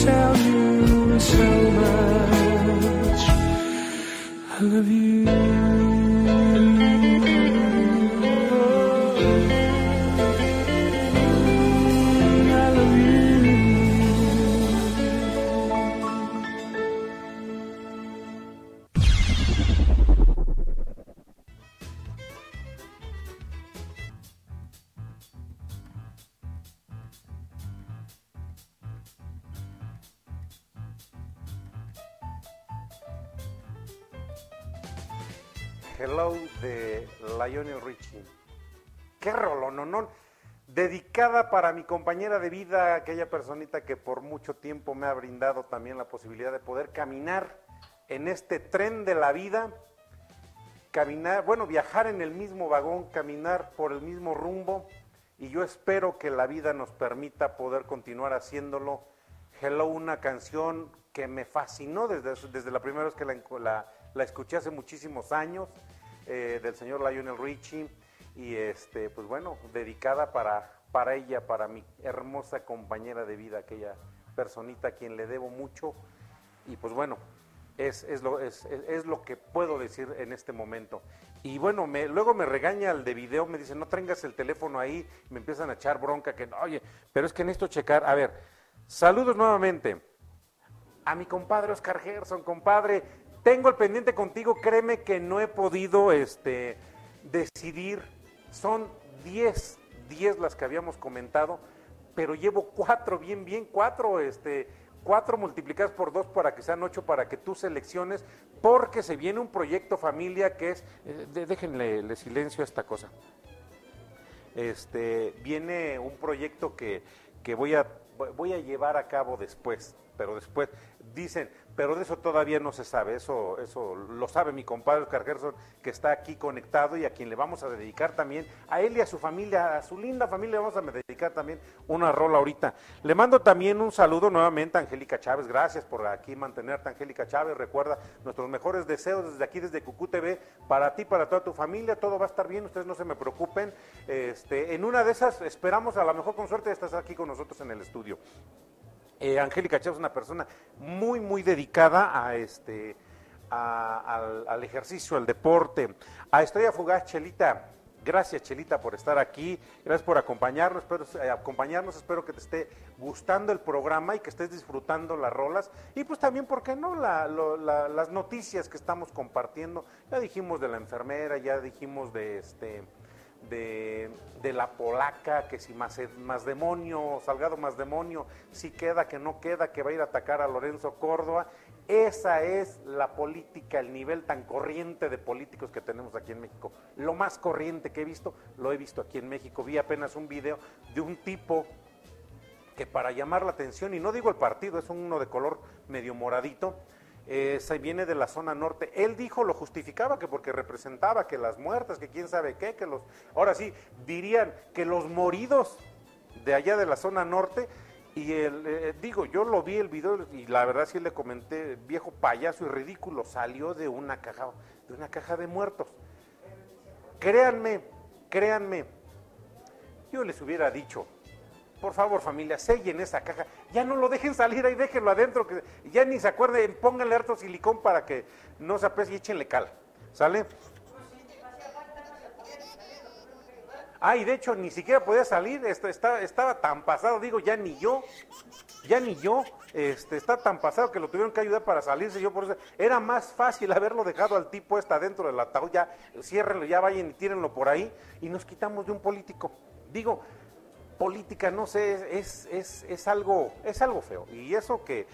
Tell you so much. I love you. Dedicada para mi compañera de vida, aquella personita que por mucho tiempo me ha brindado también la posibilidad de poder caminar en este tren de la vida, caminar, bueno, viajar en el mismo vagón, caminar por el mismo rumbo, y yo espero que la vida nos permita poder continuar haciéndolo. Hello, una canción que me fascinó desde, desde la primera vez que la escuché hace muchísimos años, eh, del señor Lionel Richie, y este, pues bueno, dedicada para, para ella, para mi hermosa compañera de vida, aquella personita a quien le debo mucho, y pues bueno, es, es, lo, es, es- lo que puedo decir en este momento. Y bueno, luego me regaña el de video, me dice, no tengas el teléfono ahí, me empiezan a echar bronca, que oye, pero es que necesito checar. A ver, saludos nuevamente a mi compadre Oscar Gerson, compadre, tengo el pendiente contigo, créeme que no he podido este, decidir, son 10, 10 las que habíamos comentado, pero llevo cuatro, bien, bien, cuatro, este, cuatro multiplicadas por dos para que sean ocho, para que tú selecciones, porque se viene un proyecto familia que es, eh, déjenle le silencio a esta cosa. Este, viene un proyecto que, que voy, a, voy a llevar a cabo después, pero después dicen, pero de eso todavía no se sabe, eso, eso lo sabe mi compadre Oscar Gerson, que está aquí conectado y a quien le vamos a dedicar también, a él y a su familia, a su linda familia, le vamos a dedicar también una rola ahorita. Le mando también un saludo nuevamente a Angélica Chávez, gracias por aquí mantenerte, Angélica Chávez, recuerda nuestros mejores deseos desde aquí, desde Cucú TV, para ti, para toda tu familia, todo va a estar bien, ustedes no se me preocupen, este, en una de esas esperamos, a lo mejor con suerte estás aquí con nosotros en el estudio. Eh, Angélica Chávez es una persona muy, muy dedicada a este, a- al, ejercicio, al deporte. A Estrella Fugaz, Chelita, gracias Chelita por estar aquí, gracias por acompañarnos, espero, eh, acompañarnos, espero que te esté gustando el programa y que estés disfrutando las rolas y pues también, ¿por qué no? Las noticias que estamos compartiendo, ya dijimos de la enfermera, ya dijimos de este de, de la polaca, que si más, más demonio, Salgado más demonio, si queda, que no queda, que va a ir a atacar a Lorenzo Córdoba. Esa es la política, el nivel tan corriente de políticos que tenemos aquí en México. Lo más corriente que he visto, lo he visto aquí en México. Vi apenas un video de un tipo que para llamar la atención, y no digo el partido, es uno de color medio moradito, eh, se viene de la zona norte. Él dijo, lo justificaba, que porque representaba que las muertas, que quién sabe qué, que los, ahora sí, dirían que los moridos de allá de la zona norte, y el, eh, digo, yo lo vi el video y la verdad sí le comenté, viejo payaso y ridículo, salió de una caja, de una caja de muertos. Créanme, créanme, yo les hubiera dicho, por favor, familia, sellen esa caja. Ya no lo dejen salir ahí, déjenlo adentro. Que ya ni se acuerden, pónganle harto silicón para que no se apese y échenle cal. ¿Sale? Ah, y de hecho ni siquiera podía salir, esto estaba, tan pasado, digo, ya ni yo, ya ni yo, este, está tan pasado que lo tuvieron que ayudar para salirse, yo por eso, era más fácil haberlo dejado al tipo este adentro del ataúd, ya, ciérrenlo, ya vayan y tírenlo por ahí, y nos quitamos de un político. Digo, política, no sé, es, es, es, algo, es algo feo. Y eso que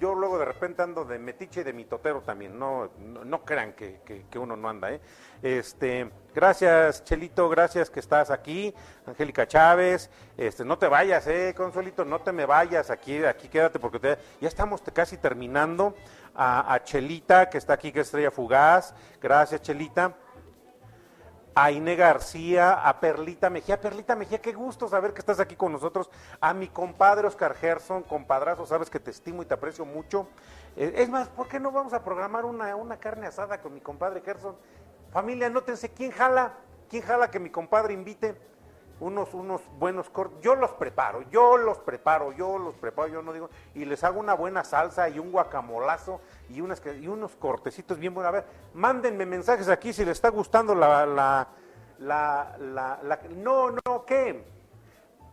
yo luego de repente ando de metiche y de mitotero también, no, no, crean que, que- uno no anda, ¿eh? Este, gracias, Chelito, gracias que estás aquí, Angélica Chávez, este, no te vayas, eh, Consuelito, no te me vayas, aquí, aquí quédate porque te- ya estamos casi terminando. A, a Chelita, que está aquí, que es Estrella Fugaz, gracias, Chelita a Ine García, a Perlita Mejía. Perlita Mejía, qué gusto saber que estás aquí con nosotros. A mi compadre Oscar Gerson, compadrazo, sabes que te estimo y te aprecio mucho. Eh, es más, ¿por qué no vamos a programar una, una carne asada con mi compadre Gerson? Familia, anótense, ¿quién jala? ¿Quién jala que mi compadre invite? Unos, unos buenos cortes. Yo los preparo, yo los preparo, yo los preparo, yo no digo. Y les hago una buena salsa y un guacamolazo y, unas, y unos cortecitos bien buenos. A ver, mándenme mensajes aquí si les está gustando la... la, la, la, la- no, no, ¿qué?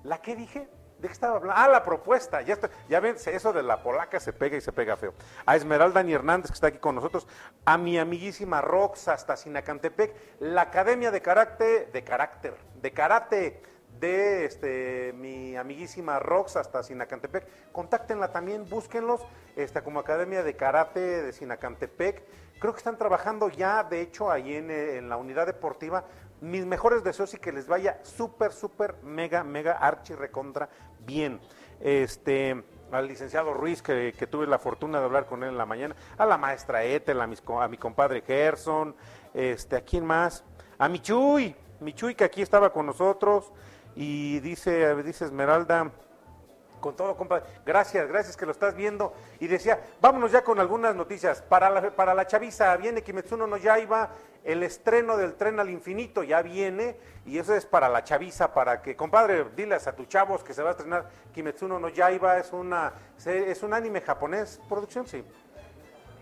¿La qué dije? ¿De qué estaba hablando? Ah, la propuesta. Ya, ya ven, eso de la polaca se pega y se pega feo. A Esmeralda Ni Hernández, que está aquí con nosotros. A mi amiguísima Rox, hasta Sinacantepec. La Academia de Carácter, de Carácter, de Karate de este, mi amiguísima Rox hasta Sinacantepec. Contáctenla también, búsquenlos este, como Academia de Karate de Sinacantepec. Creo que están trabajando ya, de hecho, ahí en, eh, en la unidad deportiva. Mis mejores deseos y que les vaya súper, súper, mega, mega, archi, recontra, bien. Este, al licenciado Ruiz, que, tuve la fortuna de hablar con él en la mañana, a la maestra Ethel, a, mis a mi compadre Gerson, este, ¿a quién más? A mi Chuy, mi Chuy que aquí estaba con nosotros, y dice, dice Esmeralda, con todo, compa. Gracias, gracias que lo estás viendo. Y decía, vámonos ya con algunas noticias. Para la, para la chaviza viene Kimetsuno no Yaiba, el estreno del tren al infinito ya viene. Y eso es para la chaviza, para que, compadre, diles a tus chavos que se va a estrenar Kimetsuno no Yaiba. Es, una, es un anime japonés, producción, sí.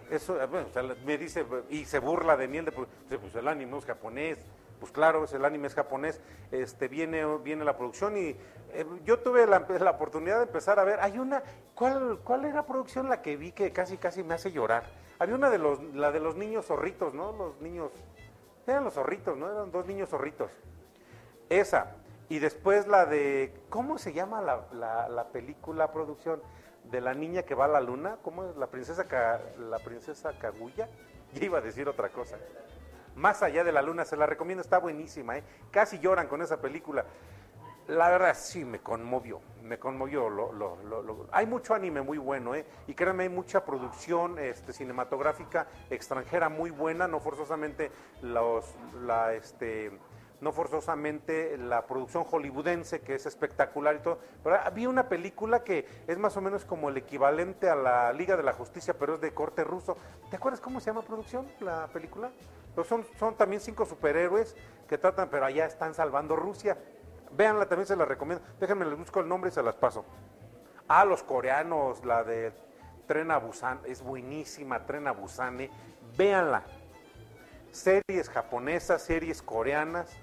Eso, eh, bueno, me dice, y se burla de mí, el de, pues, pues el anime es japonés, pues claro, es el anime es japonés, este, viene, viene la producción y eh, yo tuve la, [laughs] la oportunidad de empezar a ver, hay una, ¿cuál, ¿cuál era producción la que vi que casi, casi me hace llorar? Había una de los, la de los niños zorritos, ¿no? Los niños, eran los zorritos, ¿no? Eran dos niños zorritos. Esa. Y después la de, ¿cómo se llama la, la, la película, producción? De la niña que va a la luna, ¿cómo es? La princesa, la princesa Kaguya. [laughs] Ya iba a decir otra cosa. Más allá de la luna, se la recomiendo, está buenísima, ¿eh? Casi lloran con esa película. La verdad sí me conmovió, me conmovió. Lo, lo- lo- Hay mucho anime muy bueno, ¿eh? Y créanme, hay mucha producción este, cinematográfica extranjera muy buena, no forzosamente los, la, este, no forzosamente la producción hollywoodense, que es espectacular y todo. Pero había una película que es más o menos como el equivalente a la Liga de la Justicia, pero es de corte ruso. ¿Te acuerdas cómo se llama producción la película? Son, son también cinco superhéroes que tratan, pero allá están salvando Rusia. Véanla, también se la recomiendo. Déjenme, les busco el nombre y se las paso. Ah, los coreanos, la de Tren a Busan, es buenísima, Tren a Busan, eh. véanla. Series japonesas, series coreanas.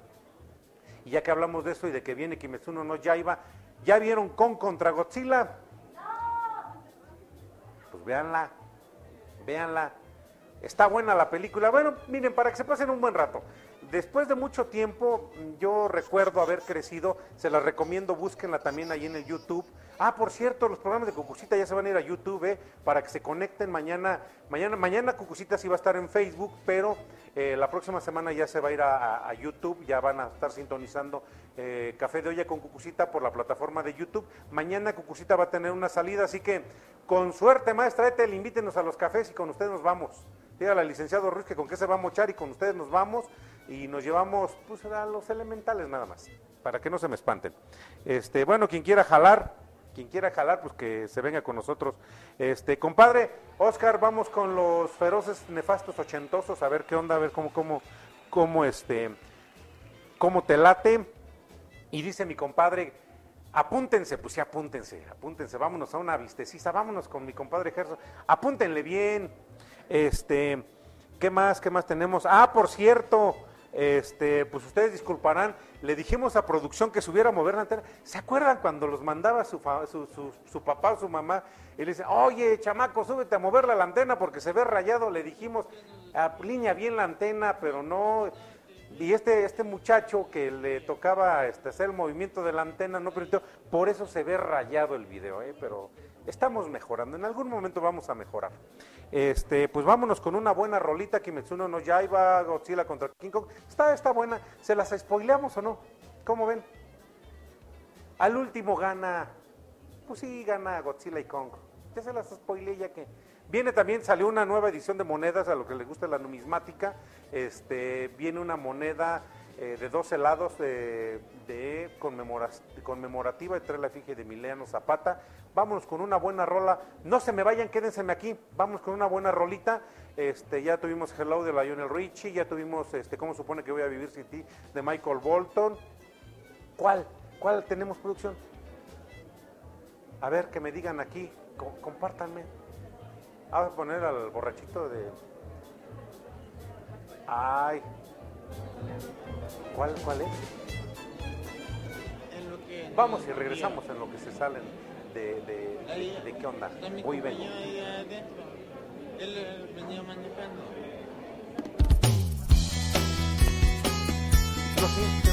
Y ya que hablamos de eso y de que viene Kimetsuno no Yaiba, ¿ya vieron con contra Godzilla? Pues véanla, véanla. Está buena la película. Bueno, miren, para que se pasen un buen rato. Después de mucho tiempo, yo recuerdo haber crecido, se las recomiendo, búsquenla también ahí en el YouTube. Ah, por cierto, los programas de Cucucita ya se van a ir a YouTube, eh, para que se conecten mañana. Mañana, mañana Cucucita sí va a estar en Facebook, pero eh, la próxima semana ya se va a ir a, YouTube, ya van a estar sintonizando eh, Café de Olla con Cucucita por la plataforma de YouTube. Mañana Cucucita va a tener una salida, así que con suerte, maestra Ethel, invítenos a los cafés y con ustedes nos vamos. Dígale al licenciado Ruiz que con qué se va a mochar y con ustedes nos vamos y nos llevamos pues, a los elementales nada más, para que no se me espanten. Este, bueno, quien quiera jalar, quien quiera jalar, pues que se venga con nosotros. Este, compadre, Oscar, vamos con los feroces, nefastos, ochentosos, a ver qué onda, a ver cómo, cómo, cómo, este, cómo te late. Y dice mi compadre, apúntense, pues sí, apúntense, apúntense, vámonos a una vistecisa, vámonos con mi compadre Gerson, apúntenle bien. Este, ¿qué más, qué más tenemos? Ah, por cierto, este, pues ustedes disculparán, le dijimos a producción que subiera a mover la antena. ¿Se acuerdan cuando los mandaba su, papá o su mamá? Y le dice, oye, chamaco, súbete a mover la antena porque se ve rayado. Le dijimos, alinea bien la antena, pero no. Y este, este muchacho que le tocaba este, hacer el movimiento de la antena no permitió, por eso se ve rayado el video, ¿eh? pero estamos mejorando, en algún momento vamos a mejorar. Este, pues vámonos con una buena rolita, Kimetsuno no Yaiba, Godzilla contra King Kong, está, está buena, ¿se las spoileamos o no? ¿Cómo ven? Al último gana, pues sí, gana Godzilla y Kong, ya se las spoileé ya que... Viene también, salió una nueva edición de monedas, a lo que les gusta la numismática. Este, viene una moneda eh, de 12 lados de, de conmemora- conmemorativa entre la efigie de Emiliano Zapata. Vámonos con una buena rola. No se me vayan, quédenseme aquí. Vamos con una buena rolita. Este, ya tuvimos Hello de Lionel Richie, ya tuvimos este, ¿Cómo supone que voy a vivir sin ti? de Michael Bolton. ¿Cuál? ¿Cuál tenemos producción? A ver, que me digan aquí, co- compártanme. Ah, voy a poner al borrachito de... Ay. ¿Cuál, cuál es? En lo que Vamos y regresamos en lo que se salen de, de, Ahí- de qué onda. está mi Voy y vengo. ahí adentro. Él eh, venía manejando. Sí,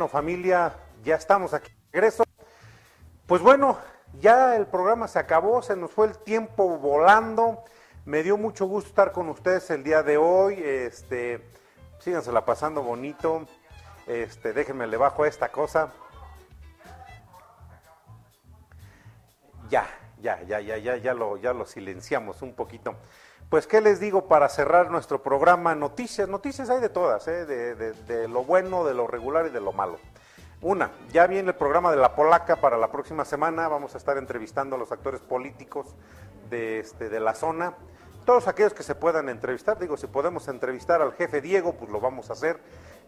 Bueno, familia, ya estamos aquí. Regreso. Pues bueno, ya el programa se acabó, se nos fue el tiempo volando. Me dio mucho gusto estar con ustedes el día de hoy. Este, sígansela pasando bonito. Este, déjenme le bajo esta cosa. Ya, ya, ya, ya, ya, ya lo, ya lo silenciamos un poquito. Pues, ¿qué les digo para cerrar nuestro programa? Noticias, noticias hay de todas, ¿eh? de, de- lo bueno, de lo regular y de lo malo. Una, ya viene el programa de La Polaca para la próxima semana. Vamos a estar entrevistando a los actores políticos de, este, de la zona. Todos aquellos que se puedan entrevistar, digo, si podemos entrevistar al jefe Diego, pues lo vamos a hacer.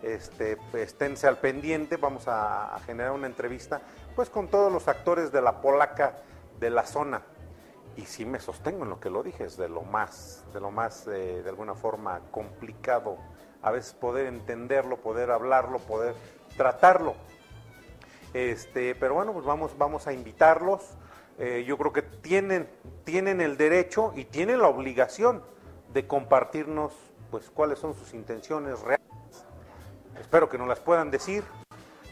Este, esténse al pendiente, vamos a, a generar una entrevista, pues con todos los actores de La Polaca de la zona y sí me sostengo en lo que lo dije, es de lo más, de lo más, eh, de alguna forma, complicado, a veces poder entenderlo, poder hablarlo, poder tratarlo. Este, pero bueno, pues vamos, vamos a invitarlos. Eh, yo creo que tienen, tienen el derecho y tienen la obligación de compartirnos pues cuáles son sus intenciones reales. Espero que nos las puedan decir.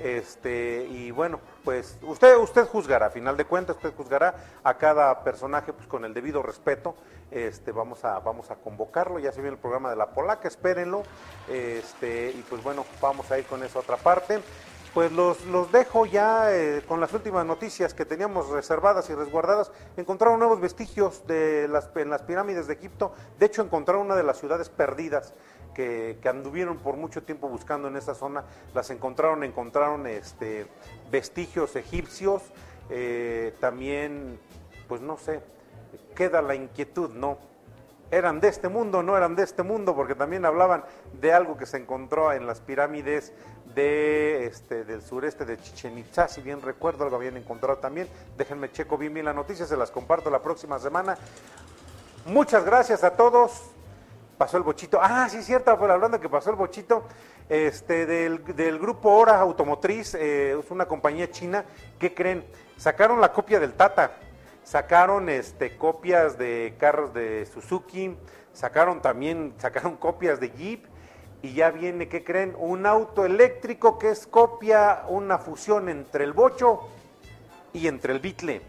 Este, y bueno, pues usted, usted juzgará, a final de cuentas, usted juzgará a cada personaje pues, con el debido respeto. Este, vamos a, vamos a convocarlo, ya se viene el programa de la polaca, espérenlo. Este, y pues bueno, vamos a ir con esa otra parte. Pues los, los dejo ya eh, con las últimas noticias que teníamos reservadas y resguardadas. Encontraron nuevos vestigios de las, en las pirámides de Egipto. De hecho, encontraron una de las ciudades perdidas que, anduvieron por mucho tiempo buscando en esa zona. Las encontraron, encontraron este, vestigios egipcios. eh, también, pues no sé, queda la inquietud, ¿no? eran de este mundo, no eran de este mundo, porque también hablaban de algo que se encontró en las pirámides de, este, del sureste de Chichen Itza, si bien recuerdo, algo habían encontrado también. Déjenme checo bien bien la noticia, se las comparto la próxima semana. Muchas gracias a todos. Pasó el bochito. Ah, sí, cierto, pero hablando que pasó el bochito, este, del, del grupo Hora Automotriz, eh, es una compañía china, ¿qué creen? Sacaron la copia del Tata, sacaron este, copias de carros de Suzuki, sacaron también, sacaron copias de Jeep, y ya viene, ¿qué creen? Un auto eléctrico que es copia, una fusión entre el bocho y entre el Beetle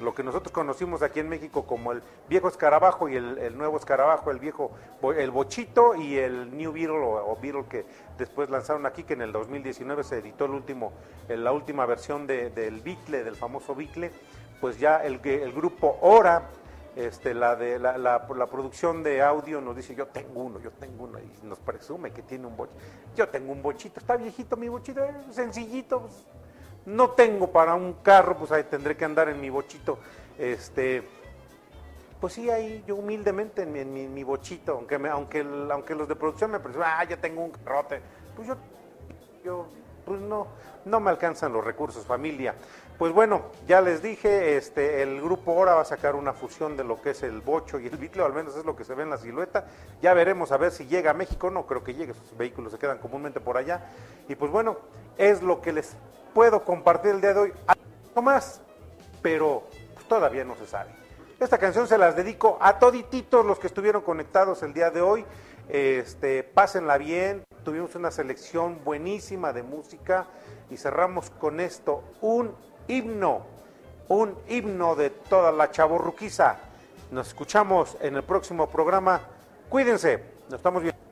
lo que nosotros conocimos aquí en México como el viejo escarabajo y el, nuevo escarabajo, el viejo, el bochito y el New Beetle o, o Beetle que después lanzaron aquí, que en el 2019 se editó el último, la última versión de- del Beetle, del famoso Beetle, pues ya el, grupo Ora, este, la, la, producción de audio nos dice, yo tengo uno, yo tengo uno, y nos presume que tiene un bochito. Yo tengo un bochito, está viejito mi bochito, sencillito, pues, no tengo para un carro, pues ahí tendré que andar en mi bochito. Este, pues sí, ahí yo humildemente en mi, bochito, aunque, me- aunque, aunque los de producción me presumen, ah, ya tengo un carrote, pues yo, yo, pues no, no me alcanzan los recursos, familia. Pues bueno, ya les dije, este, el grupo Hora va a sacar una fusión de lo que es el bocho y el bitlo, al menos es lo que se ve en la silueta. Ya veremos a ver si llega a México, no creo que llegue, sus vehículos se quedan comúnmente por allá. Y pues bueno, es lo que les puedo compartir el día de hoy. Algo más, pero todavía no se sabe. Esta canción se las dedico a todititos los que estuvieron conectados el día de hoy. Este, pásenla bien. Tuvimos una selección buenísima de música y cerramos con esto un himno, un himno de toda la chavorruquiza. Nos escuchamos en el próximo programa. Cuídense, nos estamos viendo.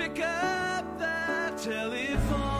pick up the telephone.